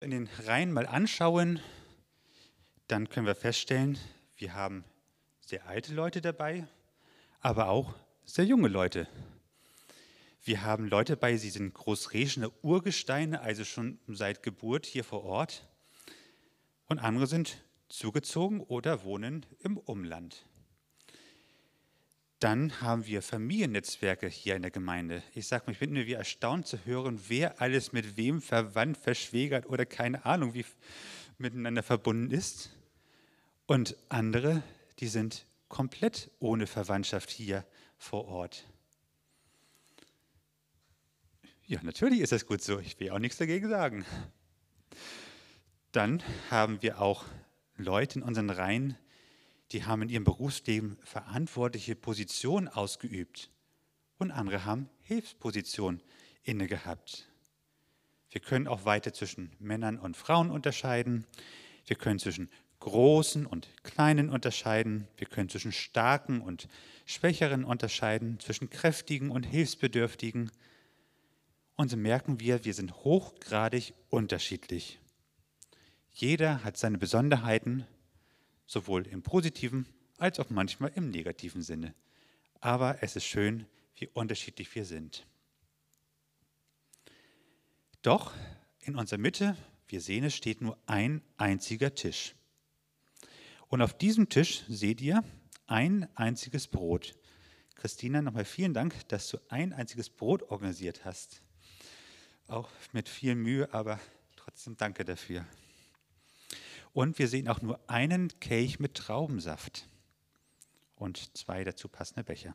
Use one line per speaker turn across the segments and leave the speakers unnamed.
in den Reihen mal anschauen, dann können wir feststellen, wir haben sehr alte Leute dabei, aber auch sehr junge Leute. Wir haben Leute bei, sie sind großreschene Urgesteine, also schon seit Geburt hier vor Ort. Und andere sind zugezogen oder wohnen im Umland. Dann haben wir Familiennetzwerke hier in der Gemeinde. Ich sage mal, ich bin irgendwie erstaunt zu hören, wer alles mit wem verwandt, verschwägert oder keine Ahnung, wie miteinander verbunden ist. Und andere, die sind komplett ohne Verwandtschaft hier vor Ort. Ja, natürlich ist das gut so. Ich will auch nichts dagegen sagen. Dann haben wir auch Leute in unseren Reihen, die haben in ihrem Berufsleben verantwortliche Positionen ausgeübt und andere haben Hilfspositionen inne gehabt. Wir können auch weiter zwischen Männern und Frauen unterscheiden. Wir können zwischen Großen und Kleinen unterscheiden. Wir können zwischen Starken und Schwächeren unterscheiden, zwischen Kräftigen und Hilfsbedürftigen. Und so merken wir, wir sind hochgradig unterschiedlich. Jeder hat seine Besonderheiten sowohl im positiven als auch manchmal im negativen Sinne. Aber es ist schön, wie unterschiedlich wir sind. Doch in unserer Mitte, wir sehen es, steht nur ein einziger Tisch. Und auf diesem Tisch seht ihr ein einziges Brot. Christina, nochmal vielen Dank, dass du ein einziges Brot organisiert hast. Auch mit viel Mühe, aber trotzdem danke dafür. Und wir sehen auch nur einen Kelch mit Traubensaft und zwei dazu passende Becher.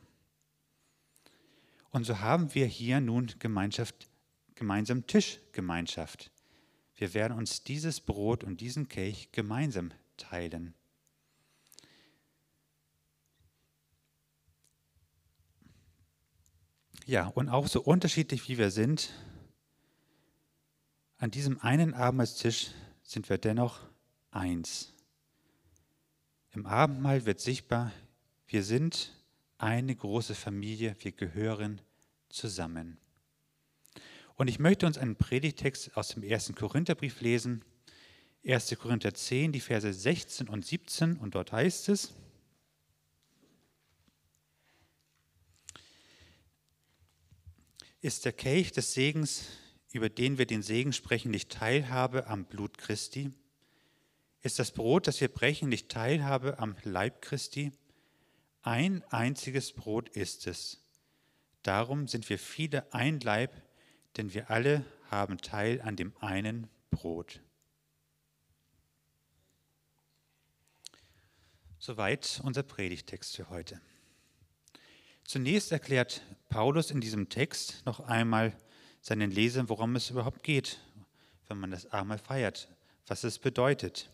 Und so haben wir hier nun Gemeinschaft, gemeinsam Tischgemeinschaft. Wir werden uns dieses Brot und diesen Kelch gemeinsam teilen. Ja, und auch so unterschiedlich wie wir sind, an diesem einen Abendmahlstisch sind wir dennoch eins. Im Abendmahl wird sichtbar, wir sind eine große Familie, wir gehören zusammen. Und ich möchte uns einen Predigtext aus dem ersten Korintherbrief lesen, 1. Korinther 10, die Verse 16 und 17, und dort heißt es, ist der Kelch des Segens, über den wir den Segen sprechen, nicht Teilhabe am Blut Christi? Ist das Brot, das wir brechen, nicht Teilhabe am Leib Christi? Ein einziges Brot ist es. Darum sind wir viele ein Leib, denn wir alle haben Teil an dem einen Brot. Soweit unser Predigtext für heute. Zunächst erklärt Paulus in diesem Text noch einmal seinen Lesern, worum es überhaupt geht, wenn man das Abendmahl feiert, was es bedeutet.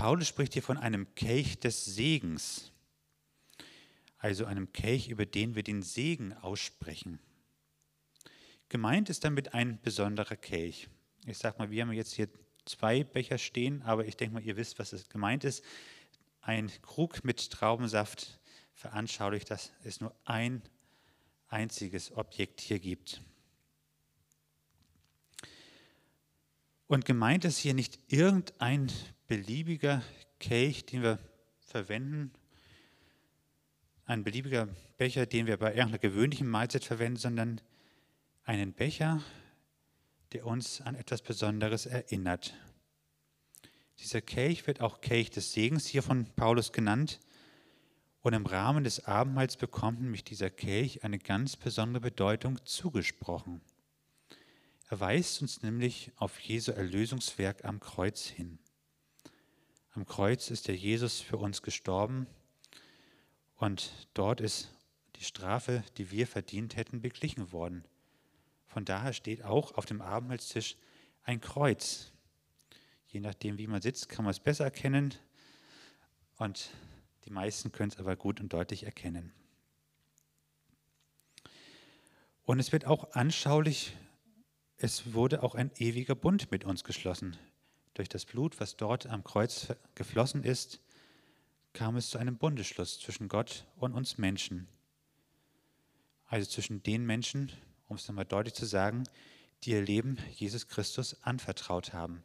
Paulus spricht hier von einem Kelch des Segens, also einem Kelch, über den wir den Segen aussprechen. Gemeint ist damit ein besonderer Kelch. Ich sage mal, wir haben jetzt hier zwei Becher stehen, aber ich denke mal, ihr wisst, was es gemeint ist. Ein Krug mit Traubensaft veranschaulicht, dass es nur ein einziges Objekt hier gibt. Und gemeint ist hier nicht irgendein beliebiger Kelch, den wir verwenden, ein beliebiger Becher, den wir bei irgendeiner gewöhnlichen Mahlzeit verwenden, sondern einen Becher, der uns an etwas Besonderes erinnert. Dieser Kelch wird auch Kelch des Segens hier von Paulus genannt. Und im Rahmen des Abendmahls bekommt nämlich dieser Kelch eine ganz besondere Bedeutung zugesprochen. Er weist uns nämlich auf Jesu Erlösungswerk am Kreuz hin. Am Kreuz ist der Jesus für uns gestorben und dort ist die Strafe, die wir verdient hätten, beglichen worden. Von daher steht auch auf dem Abendmahlstisch ein Kreuz. Je nachdem, wie man sitzt, kann man es besser erkennen und die meisten können es aber gut und deutlich erkennen. Und es wird auch anschaulich, es wurde auch ein ewiger Bund mit uns geschlossen. Durch das Blut, was dort am Kreuz geflossen ist, kam es zu einem Bundesschluss zwischen Gott und uns Menschen. Also zwischen den Menschen, um es nochmal deutlich zu sagen, die ihr Leben Jesus Christus anvertraut haben.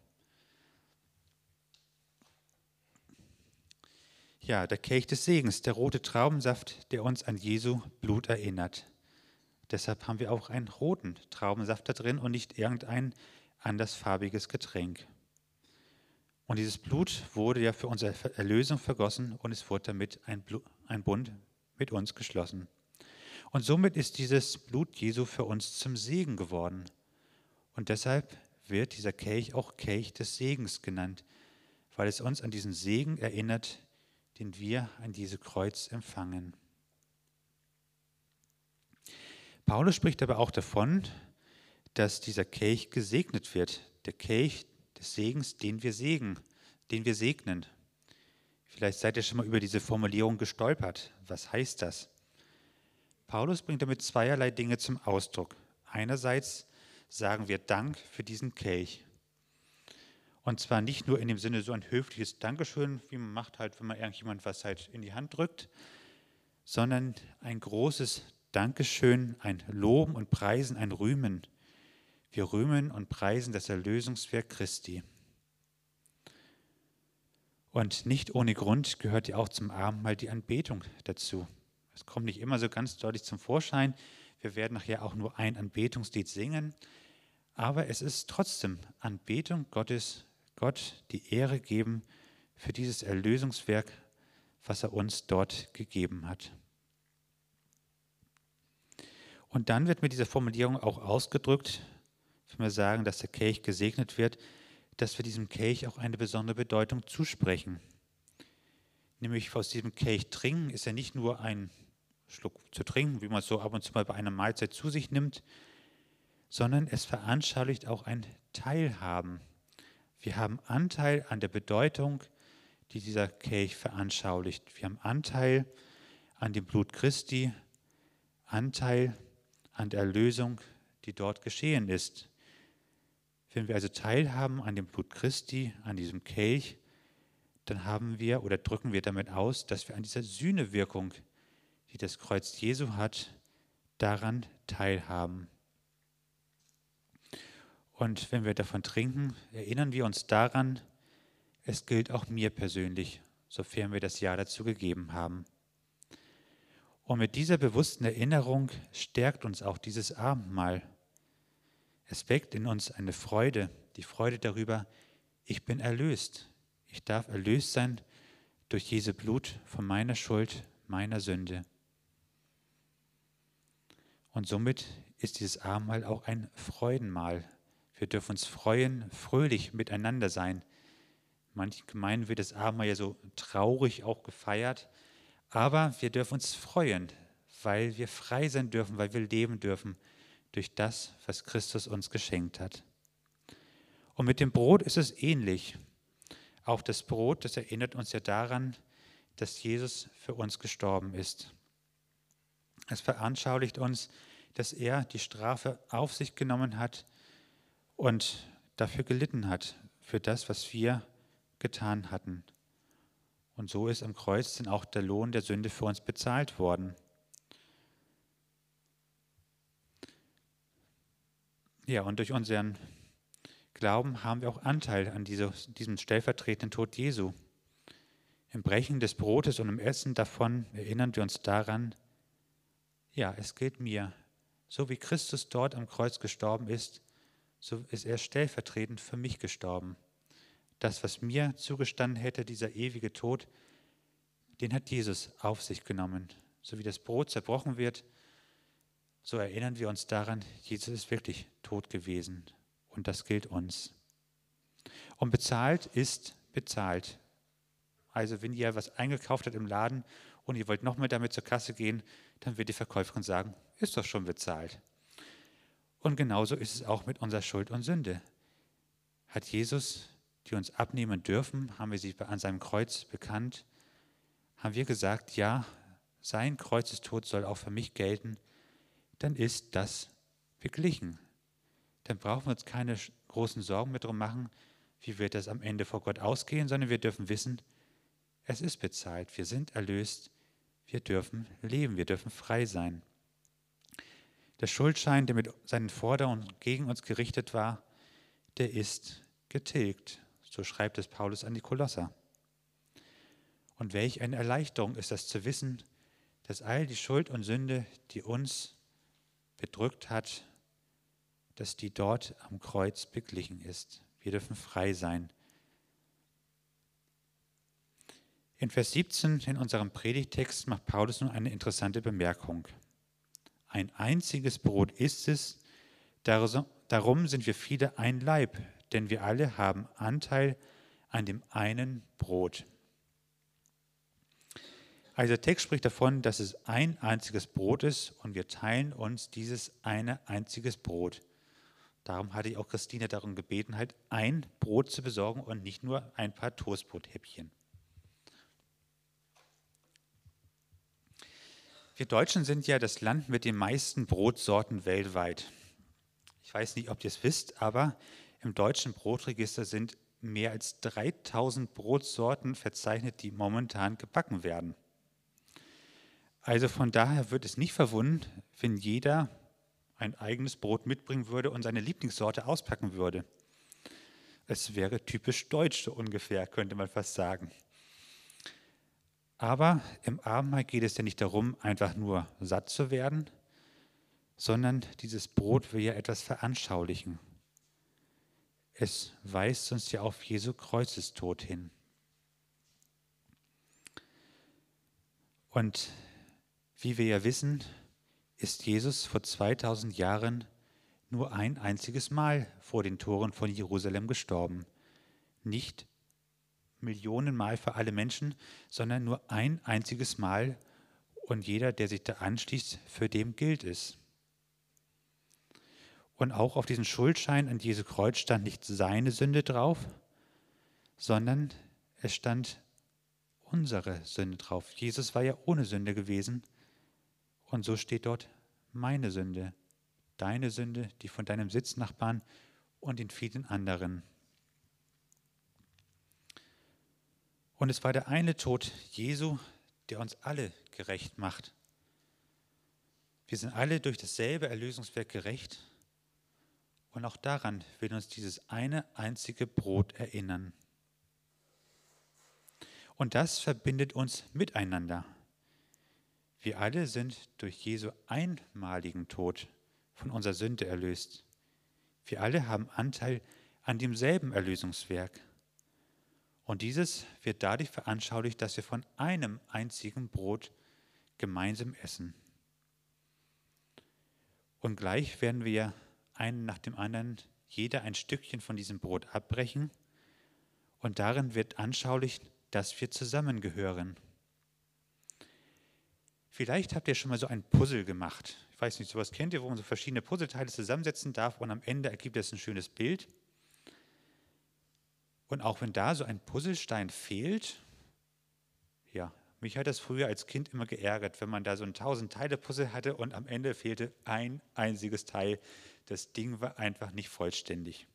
Ja, der Kelch des Segens, der rote Traubensaft, der uns an Jesu Blut erinnert. Deshalb haben wir auch einen roten Traubensaft da drin und nicht irgendein andersfarbiges Getränk. Und dieses Blut wurde ja für unsere Erlösung vergossen und es wurde damit ein, Blut, ein Bund mit uns geschlossen. Und somit ist dieses Blut Jesu für uns zum Segen geworden. Und deshalb wird dieser Kelch auch Kelch des Segens genannt, weil es uns an diesen Segen erinnert, den wir an diese Kreuz empfangen. Paulus spricht aber auch davon, dass dieser Kelch gesegnet wird, der Kelch des Segens, den wir segnen, den wir segnen. Vielleicht seid ihr schon mal über diese Formulierung gestolpert. Was heißt das? Paulus bringt damit zweierlei Dinge zum Ausdruck. Einerseits sagen wir Dank für diesen Kelch. Und zwar nicht nur in dem Sinne so ein höfliches Dankeschön, wie man macht halt, wenn man irgendjemand was halt in die Hand drückt, sondern ein großes Dankeschön, ein Loben und Preisen, ein Rühmen. Wir rühmen und preisen das Erlösungswerk Christi. Und nicht ohne Grund gehört ja auch zum Abendmahl die Anbetung dazu. Es kommt nicht immer so ganz deutlich zum Vorschein. Wir werden nachher auch nur ein Anbetungslied singen. Aber es ist trotzdem Anbetung Gottes Gott die Ehre geben für dieses Erlösungswerk, was er uns dort gegeben hat. Und dann wird mit dieser Formulierung auch ausgedrückt, wenn wir sagen, dass der Kelch gesegnet wird, dass wir diesem Kelch auch eine besondere Bedeutung zusprechen. Nämlich aus diesem Kelch trinken ist ja nicht nur ein Schluck zu trinken, wie man es so ab und zu mal bei einer Mahlzeit zu sich nimmt, sondern es veranschaulicht auch ein Teilhaben wir haben Anteil an der Bedeutung, die dieser Kelch veranschaulicht. Wir haben Anteil an dem Blut Christi, Anteil an der Erlösung, die dort geschehen ist. Wenn wir also teilhaben an dem Blut Christi, an diesem Kelch, dann haben wir oder drücken wir damit aus, dass wir an dieser Sühnewirkung, die das Kreuz Jesu hat, daran teilhaben. Und wenn wir davon trinken, erinnern wir uns daran, es gilt auch mir persönlich, sofern wir das Ja dazu gegeben haben. Und mit dieser bewussten Erinnerung stärkt uns auch dieses Abendmahl. Es weckt in uns eine Freude, die Freude darüber, ich bin erlöst. Ich darf erlöst sein durch Jesu Blut von meiner Schuld, meiner Sünde. Und somit ist dieses Abendmahl auch ein Freudenmahl, wir dürfen uns freuen, fröhlich miteinander sein. Manchen Gemeinden wird das Abendmahl ja so traurig auch gefeiert, aber wir dürfen uns freuen, weil wir frei sein dürfen, weil wir leben dürfen durch das, was Christus uns geschenkt hat. Und mit dem Brot ist es ähnlich. Auch das Brot, das erinnert uns ja daran, dass Jesus für uns gestorben ist. Es veranschaulicht uns, dass er die Strafe auf sich genommen hat, und dafür gelitten hat, für das, was wir getan hatten. Und so ist am Kreuz dann auch der Lohn der Sünde für uns bezahlt worden. Ja, und durch unseren Glauben haben wir auch Anteil an diesem stellvertretenden Tod Jesu. Im Brechen des Brotes und im Essen davon erinnern wir uns daran, ja, es gilt mir. So wie Christus dort am Kreuz gestorben ist, so ist er stellvertretend für mich gestorben. Das, was mir zugestanden hätte, dieser ewige Tod, den hat Jesus auf sich genommen. So wie das Brot zerbrochen wird, so erinnern wir uns daran, Jesus ist wirklich tot gewesen. Und das gilt uns. Und bezahlt ist bezahlt. Also wenn ihr was eingekauft habt im Laden und ihr wollt nochmal damit zur Kasse gehen, dann wird die Verkäuferin sagen, ist doch schon bezahlt. Und genauso ist es auch mit unserer Schuld und Sünde. Hat Jesus, die uns abnehmen dürfen, haben wir sie an seinem Kreuz bekannt, haben wir gesagt, ja, sein Kreuzestod soll auch für mich gelten, dann ist das beglichen. Dann brauchen wir uns keine großen Sorgen mehr darum machen, wie wird das am Ende vor Gott ausgehen, sondern wir dürfen wissen, es ist bezahlt, wir sind erlöst, wir dürfen leben, wir dürfen frei sein. Der Schuldschein, der mit seinen Forderungen gegen uns gerichtet war, der ist getilgt. So schreibt es Paulus an die Kolosser. Und welch eine Erleichterung ist das zu wissen, dass all die Schuld und Sünde, die uns bedrückt hat, dass die dort am Kreuz beglichen ist. Wir dürfen frei sein. In Vers 17 in unserem Predigtext macht Paulus nun eine interessante Bemerkung. Ein einziges Brot ist es, darum sind wir viele ein Leib, denn wir alle haben Anteil an dem einen Brot. Also der Text spricht davon, dass es ein einziges Brot ist und wir teilen uns dieses eine einziges Brot. Darum hatte ich auch Christine darum gebeten, halt ein Brot zu besorgen und nicht nur ein paar Toastbrothäppchen. Wir Deutschen sind ja das Land mit den meisten Brotsorten weltweit. Ich weiß nicht, ob ihr es wisst, aber im deutschen Brotregister sind mehr als 3000 Brotsorten verzeichnet, die momentan gebacken werden. Also von daher wird es nicht verwundern, wenn jeder ein eigenes Brot mitbringen würde und seine Lieblingssorte auspacken würde. Es wäre typisch deutsch so ungefähr, könnte man fast sagen. Aber im Abendmahl geht es ja nicht darum, einfach nur satt zu werden, sondern dieses Brot will ja etwas veranschaulichen. Es weist uns ja auf Jesu Kreuzestod hin. Und wie wir ja wissen, ist Jesus vor 2000 Jahren nur ein einziges Mal vor den Toren von Jerusalem gestorben. Nicht Millionenmal für alle Menschen, sondern nur ein einziges Mal und jeder, der sich da anschließt, für dem gilt es. Und auch auf diesem Schuldschein an Jesu Kreuz stand nicht seine Sünde drauf, sondern es stand unsere Sünde drauf. Jesus war ja ohne Sünde gewesen und so steht dort meine Sünde, deine Sünde, die von deinem Sitznachbarn und den vielen anderen. Und es war der eine Tod Jesu, der uns alle gerecht macht. Wir sind alle durch dasselbe Erlösungswerk gerecht. Und auch daran will uns dieses eine einzige Brot erinnern. Und das verbindet uns miteinander. Wir alle sind durch Jesu einmaligen Tod von unserer Sünde erlöst. Wir alle haben Anteil an demselben Erlösungswerk. Und dieses wird dadurch veranschaulicht, dass wir von einem einzigen Brot gemeinsam essen. Und gleich werden wir einen nach dem anderen jeder ein Stückchen von diesem Brot abbrechen. Und darin wird anschaulich, dass wir zusammengehören. Vielleicht habt ihr schon mal so ein Puzzle gemacht. Ich weiß nicht, sowas kennt ihr, wo man so verschiedene Puzzleteile zusammensetzen darf und am Ende ergibt es ein schönes Bild. Und auch wenn da so ein Puzzlestein fehlt, ja, mich hat das früher als Kind immer geärgert, wenn man da so ein tausend Teile Puzzle hatte und am Ende fehlte ein einziges Teil. Das Ding war einfach nicht vollständig.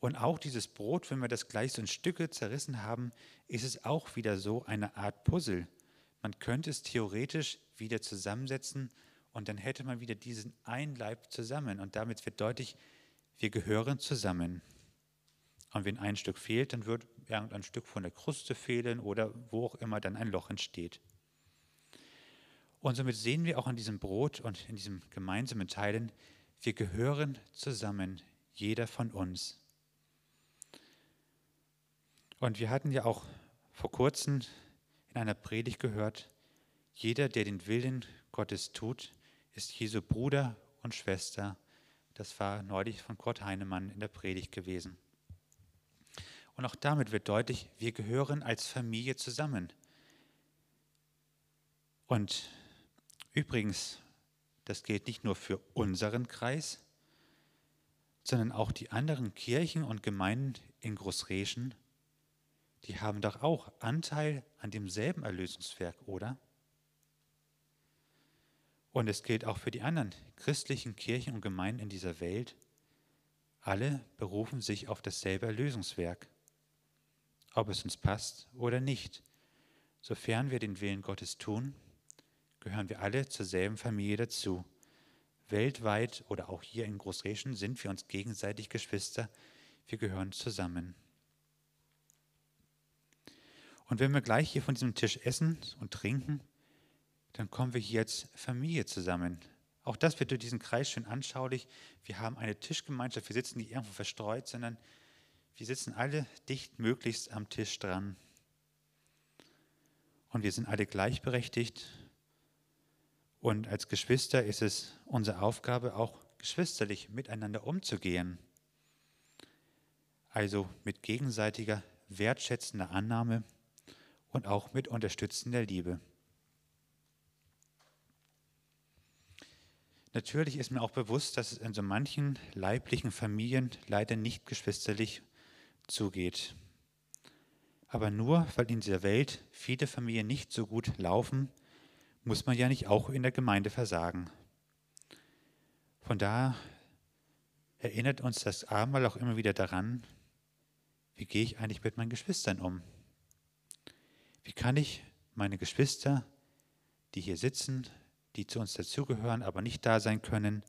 Und auch dieses Brot, wenn wir das gleich so in Stücke zerrissen haben, ist es auch wieder so eine Art Puzzle. Man könnte es theoretisch wieder zusammensetzen und dann hätte man wieder diesen einen Leib zusammen. Und damit wird deutlich, wir gehören zusammen. Und wenn ein Stück fehlt, dann wird irgendein Stück von der Kruste fehlen oder wo auch immer dann ein Loch entsteht. Und somit sehen wir auch an diesem Brot und in diesem gemeinsamen Teilen, wir gehören zusammen, jeder von uns. Und wir hatten ja auch vor kurzem in einer Predigt gehört, jeder, der den Willen Gottes tut, ist Jesu Bruder und Schwester. Das war neulich von Kurt Heinemann in der Predigt gewesen. Und auch damit wird deutlich, wir gehören als Familie zusammen. Und übrigens, das gilt nicht nur für unseren Kreis, sondern auch die anderen Kirchen und Gemeinden in Großreschen, die haben doch auch Anteil an demselben Erlösungswerk, oder? Und es gilt auch für die anderen christlichen Kirchen und Gemeinden in dieser Welt. Alle berufen sich auf dasselbe Erlösungswerk ob es uns passt oder nicht. Sofern wir den Willen Gottes tun, gehören wir alle zur selben Familie dazu. weltweit oder auch hier in Großreschen sind wir uns gegenseitig Geschwister. Wir gehören zusammen. Und wenn wir gleich hier von diesem Tisch essen und trinken, dann kommen wir hier als Familie zusammen. Auch das wird durch diesen Kreis schön anschaulich. Wir haben eine Tischgemeinschaft, wir sitzen nicht irgendwo verstreut, sondern wir sitzen alle dicht möglichst am Tisch dran. Und wir sind alle gleichberechtigt. Und als Geschwister ist es unsere Aufgabe, auch geschwisterlich miteinander umzugehen. Also mit gegenseitiger wertschätzender Annahme und auch mit unterstützender Liebe. Natürlich ist mir auch bewusst, dass es in so manchen leiblichen Familien leider nicht geschwisterlich zugeht. Aber nur weil in dieser Welt viele Familien nicht so gut laufen, muss man ja nicht auch in der Gemeinde versagen. Von daher erinnert uns das Abendmahl auch immer wieder daran, wie gehe ich eigentlich mit meinen Geschwistern um? Wie kann ich meine Geschwister, die hier sitzen, die zu uns dazugehören, aber nicht da sein können,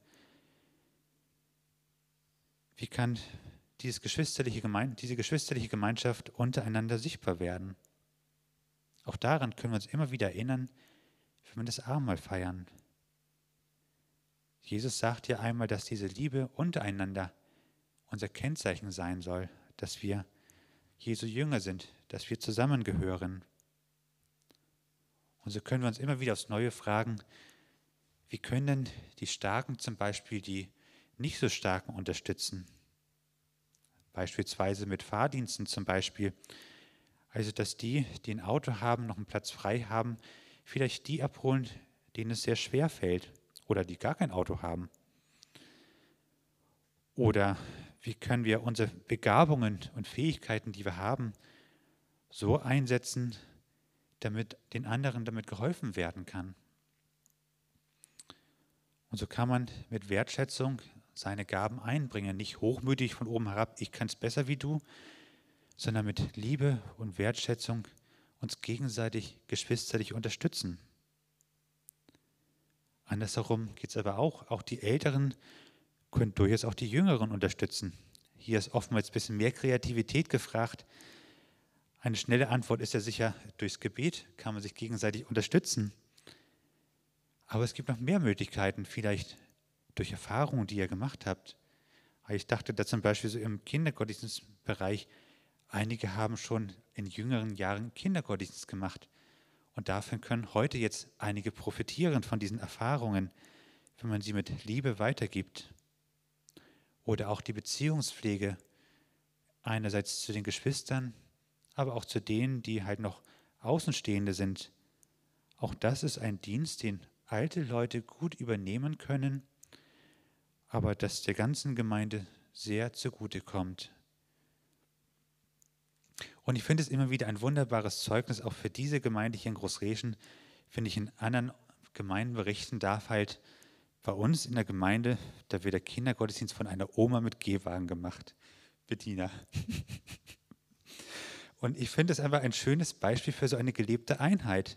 wie kann dieses geschwisterliche Gemein diese geschwisterliche Gemeinschaft untereinander sichtbar werden? Auch daran können wir uns immer wieder erinnern, wenn wir das Abendmahl feiern. Jesus sagt ja einmal, dass diese Liebe untereinander unser Kennzeichen sein soll, dass wir Jesu Jünger sind, dass wir zusammengehören. Und so können wir uns immer wieder aufs Neue fragen, wie können denn die Starken zum Beispiel die nicht so Starken unterstützen? Beispielsweise mit Fahrdiensten zum Beispiel. Also, dass die, die ein Auto haben, noch einen Platz frei haben, vielleicht die abholen, denen es sehr schwer fällt oder die gar kein Auto haben. Oder wie können wir unsere Begabungen und Fähigkeiten, die wir haben, so einsetzen, damit den anderen damit geholfen werden kann. Und so kann man mit Wertschätzung seine Gaben einbringen, nicht hochmütig von oben herab, ich kann es besser wie du, sondern mit Liebe und Wertschätzung uns gegenseitig geschwisterlich unterstützen. Andersherum geht es aber auch, auch die Älteren können durchaus auch die Jüngeren unterstützen. Hier ist oftmals ein bisschen mehr Kreativität gefragt, eine schnelle Antwort ist ja sicher, durchs Gebet kann man sich gegenseitig unterstützen. Aber es gibt noch mehr Möglichkeiten, vielleicht durch Erfahrungen, die ihr gemacht habt. Ich dachte da zum Beispiel so im Kindergottesdienstbereich, einige haben schon in jüngeren Jahren Kindergottesdienst gemacht. Und davon können heute jetzt einige profitieren von diesen Erfahrungen, wenn man sie mit Liebe weitergibt. Oder auch die Beziehungspflege einerseits zu den Geschwistern, aber auch zu denen, die halt noch Außenstehende sind. Auch das ist ein Dienst, den alte Leute gut übernehmen können, aber das der ganzen Gemeinde sehr zugute kommt. Und ich finde es immer wieder ein wunderbares Zeugnis, auch für diese Gemeinde hier in Großreschen, finde ich in anderen Gemeinden berichten darf halt, bei uns in der Gemeinde, da wird der Kindergottesdienst von einer Oma mit Gehwagen gemacht. Bettina. Und ich finde es einfach ein schönes Beispiel für so eine gelebte Einheit.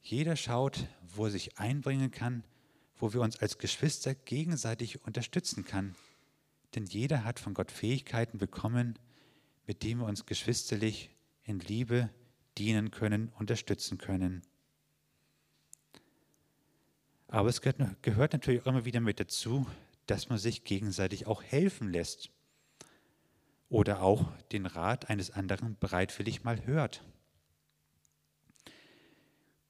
Jeder schaut, wo er sich einbringen kann, wo wir uns als Geschwister gegenseitig unterstützen kann. Denn jeder hat von Gott Fähigkeiten bekommen, mit denen wir uns geschwisterlich in Liebe dienen können, unterstützen können. Aber es gehört natürlich auch immer wieder mit dazu, dass man sich gegenseitig auch helfen lässt oder auch den Rat eines anderen bereitwillig mal hört.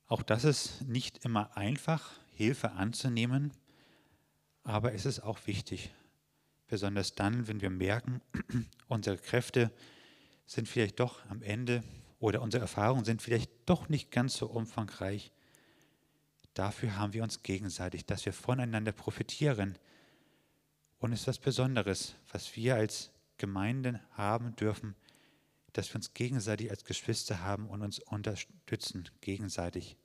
Auch das ist nicht immer einfach, Hilfe anzunehmen, aber es ist auch wichtig, besonders dann, wenn wir merken, unsere Kräfte sind vielleicht doch am Ende oder unsere Erfahrungen sind vielleicht doch nicht ganz so umfangreich. Dafür haben wir uns gegenseitig, dass wir voneinander profitieren. Und es ist was Besonderes, was wir als Gemeinden haben dürfen, dass wir uns gegenseitig als Geschwister haben und uns unterstützen gegenseitig.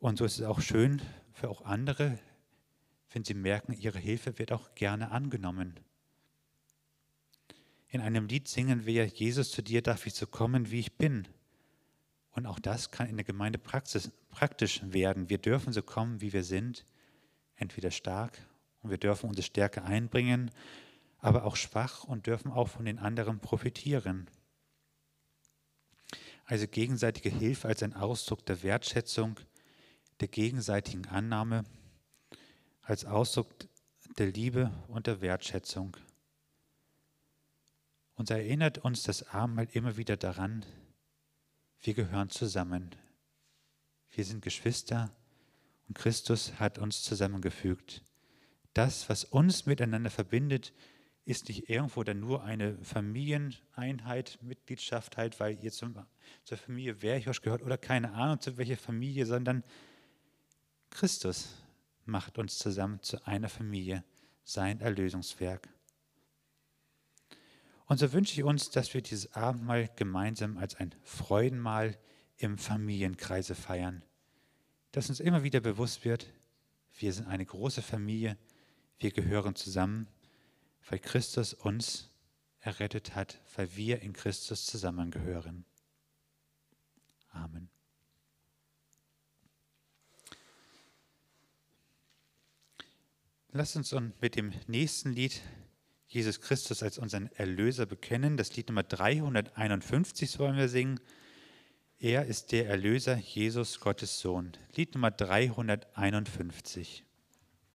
Und so ist es auch schön für auch andere, wenn sie merken, ihre Hilfe wird auch gerne angenommen. In einem Lied singen wir, Jesus, zu dir darf ich so kommen, wie ich bin. Und auch das kann in der Gemeinde Praxis, praktisch werden. Wir dürfen so kommen, wie wir sind, entweder stark und wir dürfen unsere Stärke einbringen, aber auch schwach und dürfen auch von den anderen profitieren. Also gegenseitige Hilfe als ein Ausdruck der Wertschätzung, der gegenseitigen Annahme, als Ausdruck der Liebe und der Wertschätzung. Und erinnert uns das Abendmahl immer wieder daran, wir gehören zusammen. Wir sind Geschwister und Christus hat uns zusammengefügt. Das, was uns miteinander verbindet, ist nicht irgendwo dann nur eine Familieneinheit, Mitgliedschaft halt, weil ihr zum, zur Familie Werchosch gehört oder keine Ahnung zu welcher Familie, sondern Christus macht uns zusammen zu einer Familie, sein Erlösungswerk. Und so wünsche ich uns, dass wir dieses Abendmahl gemeinsam als ein Freudenmahl im Familienkreise feiern. Dass uns immer wieder bewusst wird, wir sind eine große Familie, wir gehören zusammen, weil Christus uns errettet hat, weil wir in Christus zusammengehören. Amen. Lass uns mit dem nächsten Lied Jesus Christus als unseren Erlöser bekennen. Das Lied Nummer 351 wollen wir singen. Er ist der Erlöser, Jesus, Gottes Sohn. Lied Nummer 351.